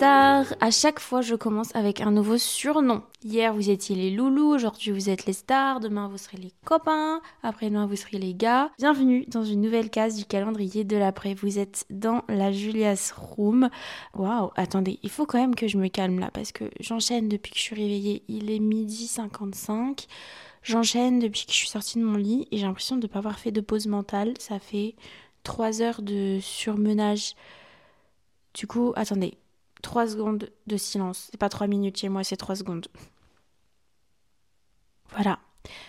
stars, à chaque fois je commence avec un nouveau surnom. Hier vous étiez les loulous, aujourd'hui vous êtes les stars, demain vous serez les copains, après-demain vous serez les gars. Bienvenue dans une nouvelle case du calendrier de l'après. Vous êtes dans la Julia's Room. Waouh, attendez, il faut quand même que je me calme là parce que j'enchaîne depuis que je suis réveillée. Il est midi 55. J'enchaîne depuis que je suis sortie de mon lit et j'ai l'impression de ne pas avoir fait de pause mentale. Ça fait 3 heures de surmenage. Du coup, attendez, 3 secondes de silence. C'est pas 3 minutes chez moi, c'est 3 secondes. Voilà.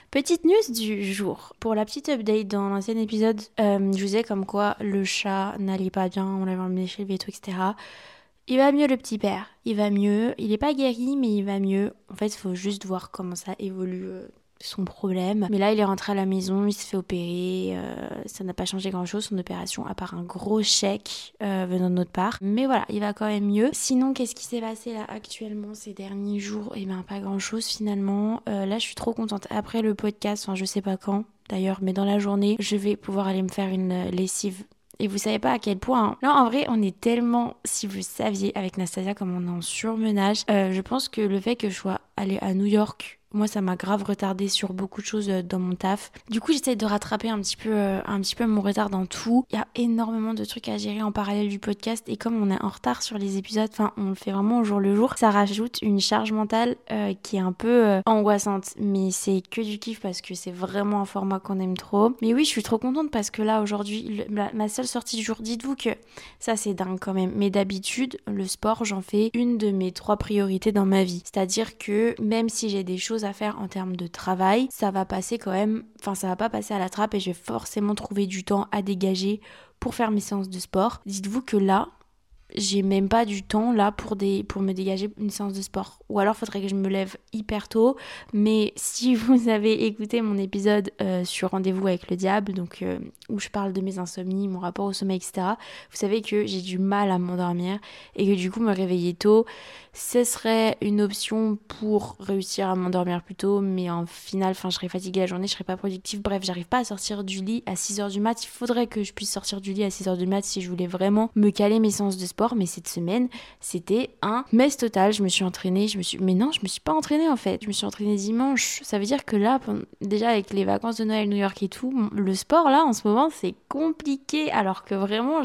Petite news du jour. Pour la petite update dans l'ancien épisode, euh, je vous disais comme quoi le chat n'allait pas bien, on l'avait emmené chez le veto, etc. Il va mieux le petit père, il va mieux. Il n'est pas guéri, mais il va mieux. En fait, il faut juste voir comment ça évolue euh, son problème. Mais là, il est rentré à la maison, il se fait opérer. Euh, ça n'a pas changé grand-chose, son opération, à part un gros chèque euh, venant de notre part. Mais voilà, il va quand même mieux. Sinon, qu'est-ce qui s'est passé là actuellement ces derniers jours? Eh bien, pas grand-chose finalement. Euh, là, je suis trop contente. Après le podcast, enfin, je sais pas quand d'ailleurs, mais dans la journée, je vais pouvoir aller me faire une lessive et vous savez pas à quel point. Non, en vrai, on est tellement, si vous saviez, avec Nastasia, comme on est en surmenage. je pense que le fait que je sois allée à New York moi, ça m'a grave retardé sur beaucoup de choses euh, dans mon taf. Du coup, j'essaie de rattraper un petit peu, euh, un petit peu mon retard dans tout. Il y a énormément de trucs à gérer en parallèle du podcast et comme on est en retard sur les épisodes, enfin, on le fait vraiment au jour le jour, ça rajoute une charge mentale euh, qui est un peu angoissante. Mais c'est que du kiff parce que c'est vraiment un format qu'on aime trop. Mais oui, je suis trop contente parce que là, aujourd'hui, ma seule sortie du jour, dites-vous que ça, c'est dingue quand même. Mais d'habitude, le sport, j'en fais une de mes trois priorités dans ma vie. C'est-à-dire que même si j'ai des choses à faire en termes de travail, ça va passer quand même, enfin ça va pas passer à la trappe et je vais forcément trouver du temps à dégager pour faire mes séances de sport. Dites-vous que là, j'ai même pas du temps là pour, des, pour me dégager une séance de sport. Ou alors faudrait que je me lève hyper tôt. Mais si vous avez écouté mon épisode euh, sur Rendez-vous avec le diable, donc euh, où je parle de mes insomnies, mon rapport au sommeil, etc., vous savez que j'ai du mal à m'endormir et que du coup me réveiller tôt, ce serait une option pour réussir à m'endormir plus tôt. Mais en final, enfin, je serais fatiguée la journée, je serais pas productive. Bref, j'arrive pas à sortir du lit à 6h du mat. Il faudrait que je puisse sortir du lit à 6h du mat si je voulais vraiment me caler mes séances de sport mais cette semaine, c'était un mess total. Je me suis entraînée, je me suis. Mais non, je me suis pas entraînée en fait. Je me suis entraînée dimanche. Ça veut dire que là, déjà avec les vacances de Noël, New York et tout, le sport là en ce moment, c'est compliqué. Alors que vraiment,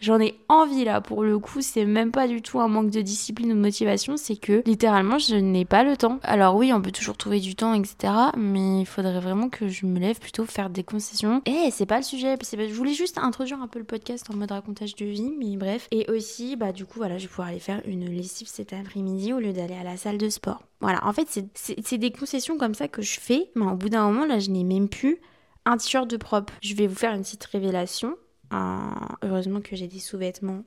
j'en ai envie là. Pour le coup, c'est même pas du tout un manque de discipline ou de motivation, c'est que littéralement, je n'ai pas le temps. Alors oui, on peut toujours trouver du temps, etc. Mais il faudrait vraiment que je me lève plutôt faire des concessions. Et c'est pas le sujet. Je voulais juste introduire un peu le podcast en mode racontage de vie, mais bref. Et aussi bah du coup voilà, je vais pouvoir aller faire une lessive cet après-midi au lieu d'aller à la salle de sport. Voilà, en fait c'est des concessions comme ça que je fais, mais au bout d'un moment là je n'ai même plus un t-shirt de propre. Je vais vous faire une petite révélation. Heureusement que j'ai des sous-vêtements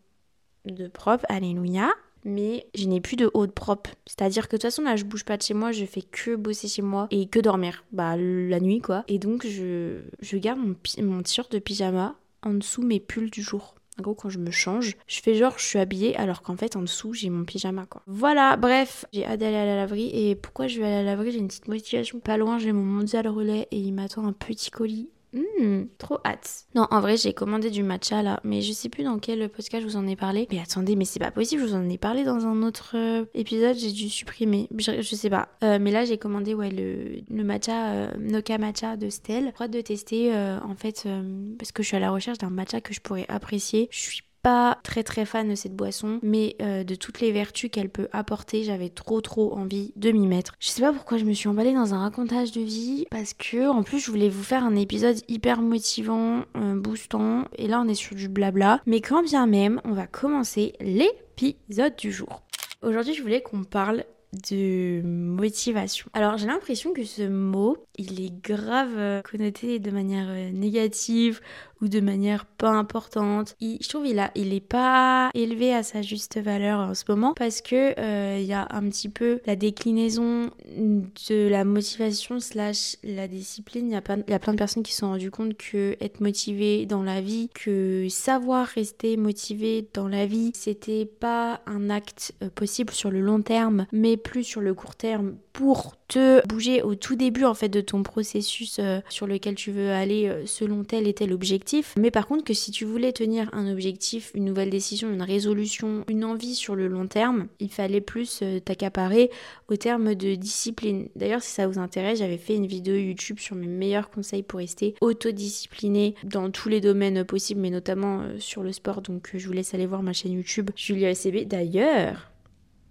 de propre, alléluia. Mais je n'ai plus de haut de propre. C'est-à-dire que de toute façon, là, je bouge pas de chez moi, je fais que bosser chez moi et que dormir. Bah, la nuit, quoi. Et donc, je, je garde mon, mon t-shirt de pyjama en dessous mes pulls du jour. En gros, quand je me change, je fais genre je suis habillée alors qu'en fait en dessous j'ai mon pyjama quoi. Voilà, bref, j'ai hâte d'aller à la laverie et pourquoi je vais à la laverie? J'ai une petite motivation. Pas loin, j'ai mon mondial relais et il m'attend un petit colis Mmh, trop hâte. Non, en vrai, j'ai commandé du matcha là, mais je sais plus dans quel podcast je vous en ai parlé. Mais attendez, mais c'est pas possible, je vous en ai parlé dans un autre euh, épisode, j'ai dû supprimer. Je, sais pas. Euh, mais là, j'ai commandé ouais, le, le matcha, euh, Matcha de Stell. J'ai de tester en fait, parce que je suis à la recherche d'un matcha que je pourrais apprécier. Je suis pas très très fan de cette boisson, mais euh, de toutes les vertus qu'elle peut apporter, j'avais trop trop envie de m'y mettre. Je sais pas pourquoi je me suis emballée dans un racontage de vie, parce que en plus je voulais vous faire un épisode hyper motivant, euh, boostant, et là on est sur du blabla. Mais quand bien même, on va commencer l'épisode du jour. Aujourd'hui je voulais qu'on parle de motivation. Alors j'ai l'impression que ce mot, il est grave euh, connoté de manière négative ou de manière pas importante. je trouve il a, il est pas élevé à sa juste valeur en ce moment parce que euh, il y a un petit peu la déclinaison de la motivation slash la discipline. Il y a plein, il y a plein de personnes qui se sont rendues compte que être motivé dans la vie, que savoir rester motivé dans la vie, c'était pas un acte euh, possible sur le long terme, mais plus sur le court terme pour te bouger au tout début en fait de ton processus euh, sur lequel tu veux aller selon tel et tel objectif. Mais par contre, que si tu voulais tenir un objectif, une nouvelle décision, une résolution, une envie sur le long terme, il fallait plus euh, t'accaparer au terme de discipline. D'ailleurs, si ça vous intéresse, j'avais fait une vidéo YouTube sur mes meilleurs conseils pour rester autodiscipliné dans tous les domaines possibles, mais notamment euh, sur le sport. Donc, je vous laisse aller voir ma chaîne YouTube Julia SCB. D'ailleurs,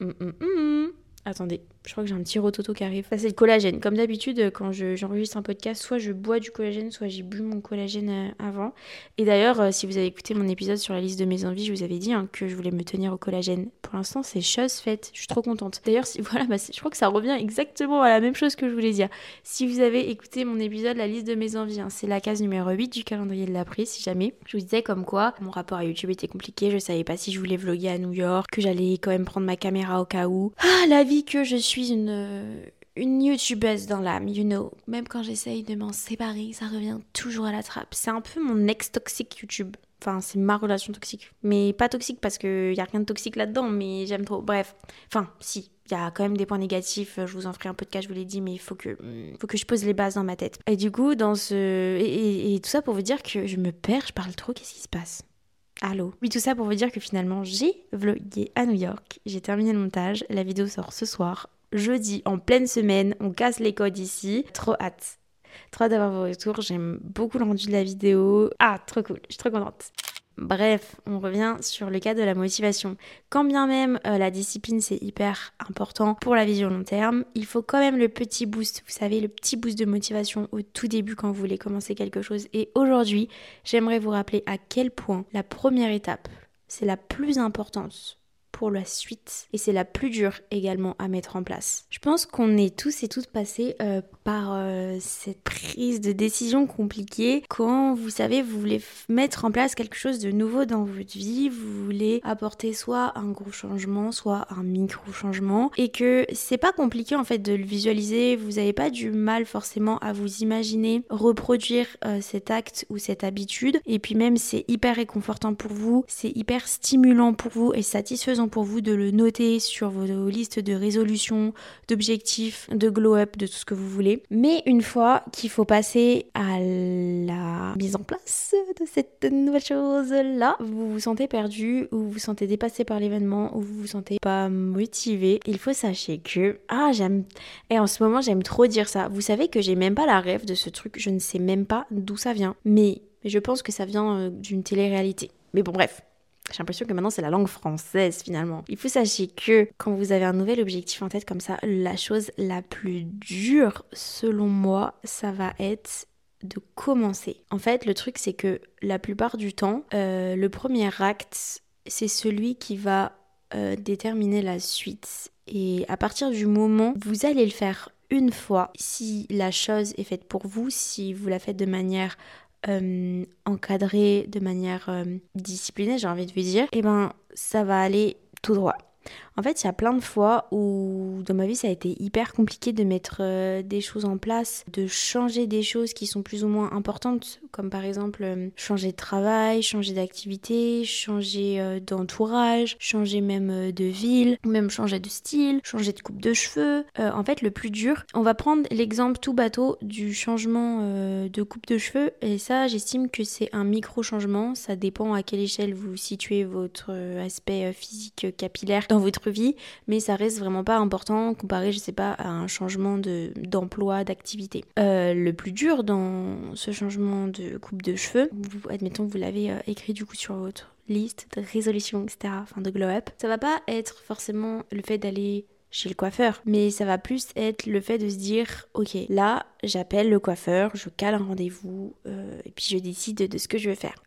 hum, hum, hum, attendez, je crois que j'ai un petit rototo qui arrive. c'est le collagène. Comme d'habitude, quand j'enregistre un podcast, soit je bois du collagène, soit j'ai bu mon collagène euh, avant. Et d'ailleurs, euh, si vous avez écouté mon épisode sur la liste de mes envies, je vous avais dit hein, que je voulais me tenir au collagène. Pour l'instant, c'est chose faite. Je suis trop contente. D'ailleurs, si, voilà, bah, je crois que ça revient exactement à la même chose que je voulais dire. Si vous avez écouté mon épisode, la liste de mes envies, hein, c'est la case numéro 8 du calendrier de l'après, si jamais. Je vous disais comme quoi mon rapport à YouTube était compliqué. Je savais pas si je voulais vlogger à New York, que j'allais quand même prendre ma caméra au cas où. Ah, la vie que je suis une une youtubeuse dans l'âme, you know. Même quand j'essaye de m'en séparer, ça revient toujours à la trappe. C'est un peu mon ex-toxique YouTube. Enfin, c'est ma relation toxique. Mais pas toxique parce qu'il n'y a rien de toxique là-dedans, mais j'aime trop. Bref. Enfin, si. Il y a quand même des points négatifs, je vous en ferai un podcast, je vous l'ai dit, mais il faut que, faut que je pose les bases dans ma tête. Et du coup, dans ce. Et, et tout ça pour vous dire que je me perds, je parle trop, qu'est-ce qui se passe? Allô? Oui, tout ça pour vous dire que finalement, j'ai vlogué à New York, j'ai terminé le montage, la vidéo sort ce soir, jeudi en pleine semaine. On casse les codes ici. Trop hâte. Trop d'avoir vos retours. J'aime beaucoup le rendu de la vidéo. Ah, trop cool. Je suis trop contente. Bref, on revient sur le cas de la motivation. Quand bien même euh, la discipline c'est hyper important pour la vision long terme, il faut quand même le petit boost, vous savez, le petit boost de motivation au tout début quand vous voulez commencer quelque chose. Et aujourd'hui, j'aimerais vous rappeler à quel point la première étape, c'est la plus importante la suite. Et c'est la plus dure également à mettre en place. Je pense qu'on est tous et toutes passés euh, par euh, cette prise de décision compliquée. Quand vous savez vous voulez mettre en place quelque chose de nouveau dans votre vie, vous voulez apporter soit un gros changement, soit un micro changement. Et que c'est pas compliqué en fait de le visualiser, vous n'avez pas du mal forcément à vous imaginer reproduire euh, cet acte ou cette habitude. Et puis même c'est hyper réconfortant pour vous, c'est hyper stimulant pour vous et satisfaisant pour vous de le noter sur vos listes de résolutions, d'objectifs, de glow-up, de tout ce que vous voulez. Mais une fois qu'il faut passer à la mise en place de cette nouvelle chose-là, vous vous sentez perdu ou vous vous sentez dépassé par l'événement ou vous vous sentez pas motivé, il faut sachez que ah j'aime et en ce moment j'aime trop dire ça. Vous savez que j'ai même pas la rêve de ce truc, je ne sais même pas d'où ça vient. Mais je pense que ça vient euh, d'une télé-réalité. Mais bon bref, j'ai l'impression que maintenant c'est la langue française finalement. Il faut sachez que quand vous avez un nouvel objectif en tête comme ça, la chose la plus dure selon moi, ça va être de commencer. En fait, le truc c'est que la plupart du temps, euh, le premier acte, c'est celui qui va euh, déterminer la suite. Et à partir du moment où vous allez le faire une fois, si la chose est faite pour vous, si vous la faites de manière euh, encadré de manière euh, disciplinée, j'ai envie de vous dire, et eh ben ça va aller tout droit. En fait, il y a plein de fois où dans ma vie ça a été hyper compliqué de mettre euh, des choses en place, de changer des choses qui sont plus ou moins importantes, comme par exemple euh, changer de travail, changer d'activité, changer euh, d'entourage, changer même de ville, même changer de style, changer de coupe de cheveux. en fait, le plus dur, on va prendre l'exemple tout bateau du changement de coupe de cheveux, et ça, j'estime que c'est un micro changement. Ça dépend à quelle échelle vous situez votre aspect physique capillaire dans votre vie, mais ça reste vraiment pas important comparé, je sais pas, à un changement de, d'emploi, d'activité. Euh, le plus dur dans ce changement de coupe de cheveux, vous, admettons que vous l'avez euh, écrit du coup sur votre liste de résolution, etc., enfin de glow-up, ça va pas être forcément le fait d'aller chez le coiffeur, mais ça va plus être le fait de se dire, ok, là, j'appelle le coiffeur, je cale un rendez-vous, euh, et puis je décide de ce que je vais faire.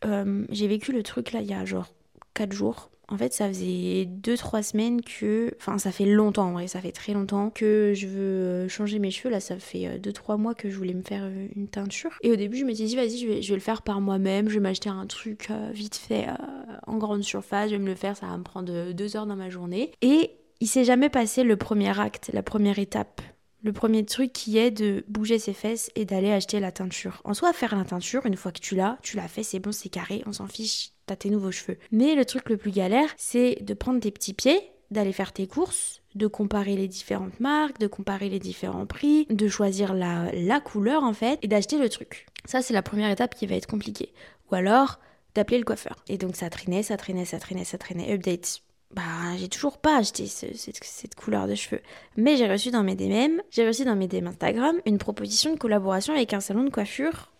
j'ai vécu le truc là il y a genre 4 jours en fait, ça faisait 2-3 semaines que. Enfin, ça fait longtemps en vrai, ça fait très longtemps que je veux euh, changer mes cheveux. Là, ça fait 2-3 euh, mois que je voulais me faire euh, une teinture. Et au début, je m'étais dit, vas-y, je vais, le faire par moi-même. Je vais m'acheter un truc vite fait en grande surface. Je vais me le faire, ça va me prendre 2 heures dans ma journée. Et il s'est jamais passé le premier acte, la première étape. Le premier truc qui est de bouger ses fesses et d'aller acheter la teinture. En soi, faire la teinture, une fois que tu l'as, tu l'as fait, c'est bon, c'est carré, on s'en fiche, tes nouveaux cheveux. Mais le truc le plus galère, c'est de prendre tes petits pieds, d'aller faire tes courses, de comparer les différentes marques, de comparer les différents prix, de choisir la, la couleur en fait, et d'acheter le truc. Ça, c'est la première étape qui va être compliquée. ou alors d'appeler le coiffeur. Et donc ça traînait, ça traînait, ça traînait, ça traînait. Update. Bah, j'ai toujours pas acheté cette, couleur de cheveux. Mais j'ai reçu dans mes DM, j'ai reçu dans mes DM Instagram une proposition de collaboration avec un salon de coiffure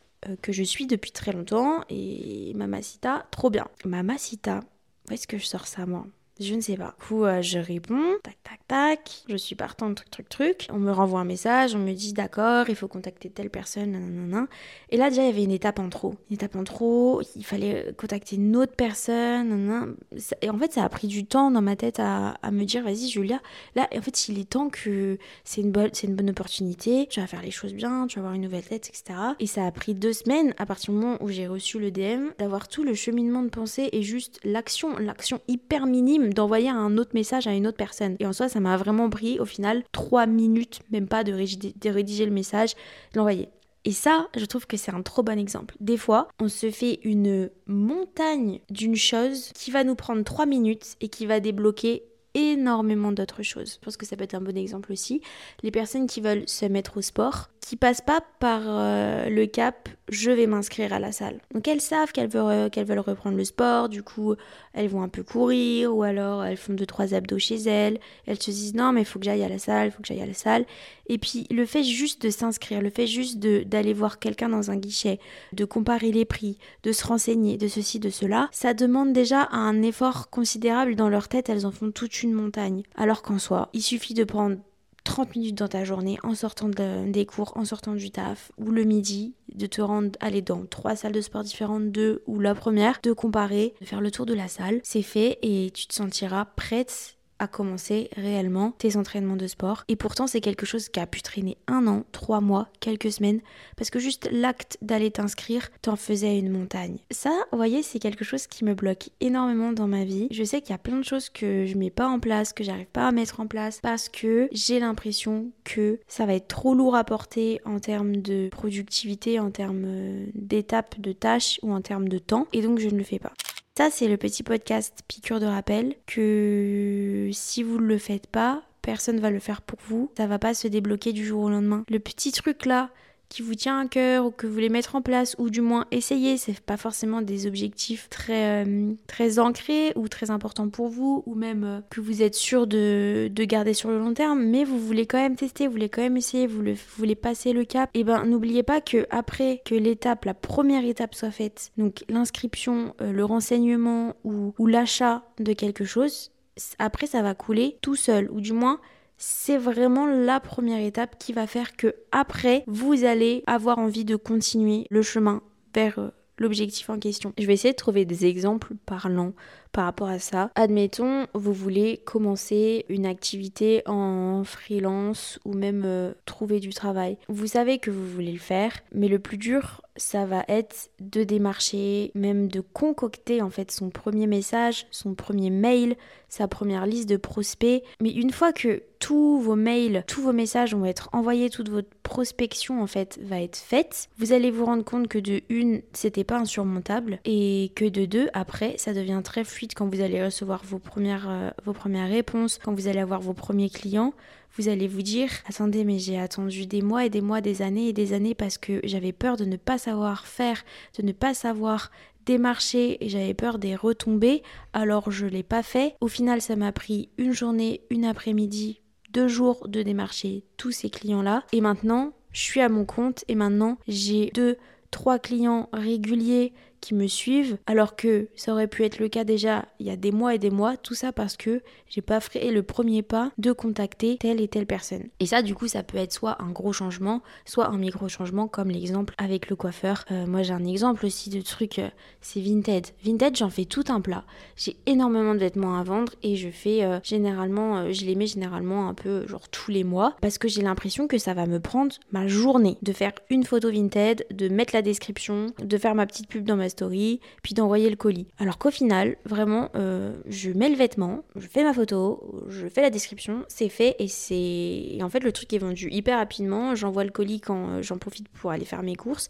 que je suis depuis très longtemps et Mamacita, trop bien. Mamacita, où est-ce que je sors ça moi? Je ne sais pas. Du coup, euh, je réponds, tac, tac, tac, je suis partant, truc, truc, truc. On me renvoie un message, on me dit d'accord, il faut contacter telle personne, nanana. Et là, déjà, il y avait une étape en trop. Une étape en trop, il fallait contacter une autre personne. Et en fait, ça a pris du temps dans ma tête à, me dire, vas-y, Julia, là, en fait, il est temps que c'est une, bonne, c'est une bonne opportunité, tu vas faire les choses bien, tu vas avoir une nouvelle tête, etc. Et ça a pris deux semaines, à partir du moment où j'ai reçu le DM, d'avoir tout le cheminement de pensée et juste l'action, l'action hyper minime d'envoyer un autre message à une autre personne. Et en soi, ça m'a vraiment pris au final trois minutes, même pas de rédiger, le message, de l'envoyer. Et ça, je trouve que c'est un trop bon exemple. Des fois, on se fait une montagne d'une chose qui va nous prendre trois minutes et qui va débloquer énormément d'autres choses. Je pense que ça peut être un bon exemple aussi. Les personnes qui veulent se mettre au sport, qui pas par euh, le cap je vais m'inscrire à la salle. Donc elles savent qu'elles veulent, euh, qu'elles veulent reprendre le sport, du coup elles vont un peu courir ou alors elles font deux trois abdos chez elles. Elles se disent non mais il faut que j'aille à la salle, il faut que j'aille à la salle. Et puis le fait juste de s'inscrire, le fait juste d'aller voir quelqu'un dans un guichet, de comparer les prix, de se renseigner, de ceci, de cela, ça demande déjà un effort considérable dans leur tête, elles en font toute une montagne. Alors qu'en soi, il suffit de prendre 30 minutes dans ta journée en sortant des cours, en sortant du taf, ou le midi, de te rendre, aller dans trois salles de sport différentes, deux ou la première, de comparer, de faire le tour de la salle. C'est fait et tu te sentiras prête à commencer réellement tes entraînements de sport. Et pourtant, c'est quelque chose qui a pu traîner un an, trois mois, quelques semaines, parce que juste l'acte d'aller t'inscrire t'en faisait une montagne. Ça, vous voyez, c'est quelque chose qui me bloque énormément dans ma vie. Je sais qu'il y a plein de choses que je mets pas en place, que j'arrive pas à mettre en place, parce que j'ai l'impression que ça va être trop lourd à porter en termes de productivité, en termes euh, d'étapes, de tâches ou en termes de temps, et donc je ne le fais pas. Ça, c'est le petit podcast piqûre de rappel que si vous ne le faites pas, personne va le faire pour vous. Ça va pas se débloquer du jour au lendemain. Le petit truc là qui vous tient à cœur ou que vous voulez mettre en place ou du moins essayer, c'est pas forcément des objectifs très, euh, ancrés ou très importants pour vous ou même euh, que vous êtes sûr de, de, garder sur le long terme, mais vous voulez quand même tester, vous voulez quand même essayer, vous, voulez passer le cap, et eh ben n'oubliez pas que après que l'étape, la première étape soit faite, donc l'inscription, euh, le renseignement ou, ou l'achat de quelque chose, après ça va couler tout seul ou du moins c'est vraiment la première étape qui va faire que après vous allez avoir envie de continuer le chemin vers euh, l'objectif en question. Je vais essayer de trouver des exemples parlants par rapport à ça. Admettons, vous voulez commencer une activité en freelance ou même euh, trouver du travail. Vous savez que vous voulez le faire, mais le plus dur, ça va être de démarcher, même de concocter en fait son premier message, son premier mail, sa première liste de prospects. Mais une fois que tous vos mails, tous vos messages vont être envoyés, toute votre prospection en fait va être faite, vous allez vous rendre compte que de une, c'était pas insurmontable et que de deux, après, ça devient très fluide quand vous allez recevoir vos premières, euh, vos premières réponses, quand vous allez avoir vos premiers clients vous allez vous dire attendez mais j'ai attendu des mois et des mois, des années et des années parce que j'avais peur de ne pas savoir faire, de ne pas savoir démarcher et j'avais peur des retombées, alors je l'ai pas fait. Au final, ça m'a pris une journée, une après-midi, deux jours de démarcher tous ces clients-là. Et maintenant, je suis à mon compte et maintenant, j'ai deux, trois clients réguliers qui me suivent, alors que ça aurait pu être le cas déjà il y a des mois et des mois, tout ça parce que j'ai pas fait le premier pas de contacter telle et telle personne. Et ça, du coup, ça peut être soit un gros changement, soit un micro changement, comme l'exemple avec le coiffeur. Euh, moi, j'ai un exemple aussi de truc, euh, c'est Vinted. Vinted, j'en fais tout un plat. J'ai énormément de vêtements à vendre et je fais euh, généralement, je les mets généralement un peu genre tous les mois parce que j'ai l'impression que ça va me prendre ma journée de faire une photo Vinted, de mettre la description, de faire ma petite pub dans ma story, puis d'envoyer le colis. Alors qu'au final, vraiment, euh, je mets le vêtement, je fais ma photo, je fais la description, c'est fait et c'est. en fait, le truc est vendu hyper rapidement. J'envoie le colis quand euh, j'en profite pour aller faire mes courses.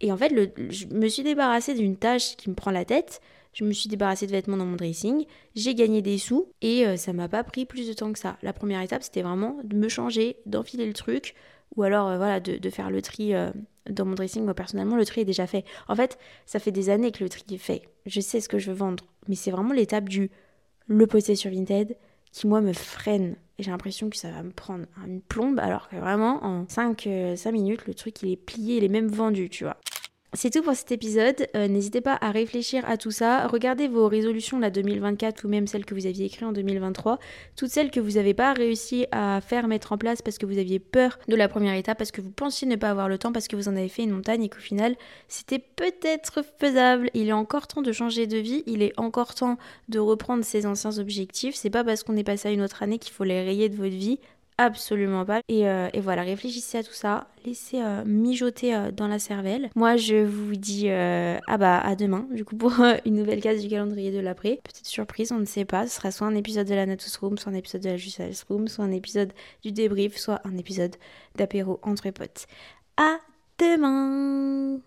Et en fait, je me suis débarrassée d'une tâche qui me prend la tête. Je me suis débarrassée de vêtements dans mon dressing, j'ai gagné des sous et euh, ça m'a pas pris plus de temps que ça. La première étape, c'était vraiment de me changer, d'enfiler le truc, ou alors voilà de, faire le tri dans mon dressing, moi personnellement, le tri est déjà fait. En fait, ça fait des années que le tri est fait. Je sais ce que je veux vendre, mais c'est vraiment l'étape du le poster sur Vinted qui, moi, me freine. Et j'ai l'impression que ça va me prendre une plombe, alors que vraiment, en 5, 5 euh, minutes, le truc, il est plié, il est même vendu, tu vois. C'est tout pour cet épisode. Euh, n'hésitez pas à réfléchir à tout ça. Regardez vos résolutions la 2024 ou même celles que vous aviez écrites en 2023. Toutes celles que vous n'avez pas réussi à faire mettre en place parce que vous aviez peur de la première étape, parce que vous pensiez ne pas avoir le temps, parce que vous en avez fait une montagne et qu'au final c'était peut-être faisable. Il est encore temps de changer de vie. Il est encore temps de reprendre ses anciens objectifs. C'est pas parce qu'on est passé à une autre année qu'il faut les rayer de votre vie. Absolument pas. Et, euh, et, voilà, réfléchissez à tout ça, laissez euh, mijoter euh, dans la cervelle. Moi, je vous dis ah bah à demain, du coup, pour une nouvelle case du calendrier de l'après. Petite surprise, on ne sait pas. Ce sera soit un épisode de la Natus Room, soit un épisode de la Justice Room, soit un épisode du débrief, soit un épisode d'apéro entre potes. À demain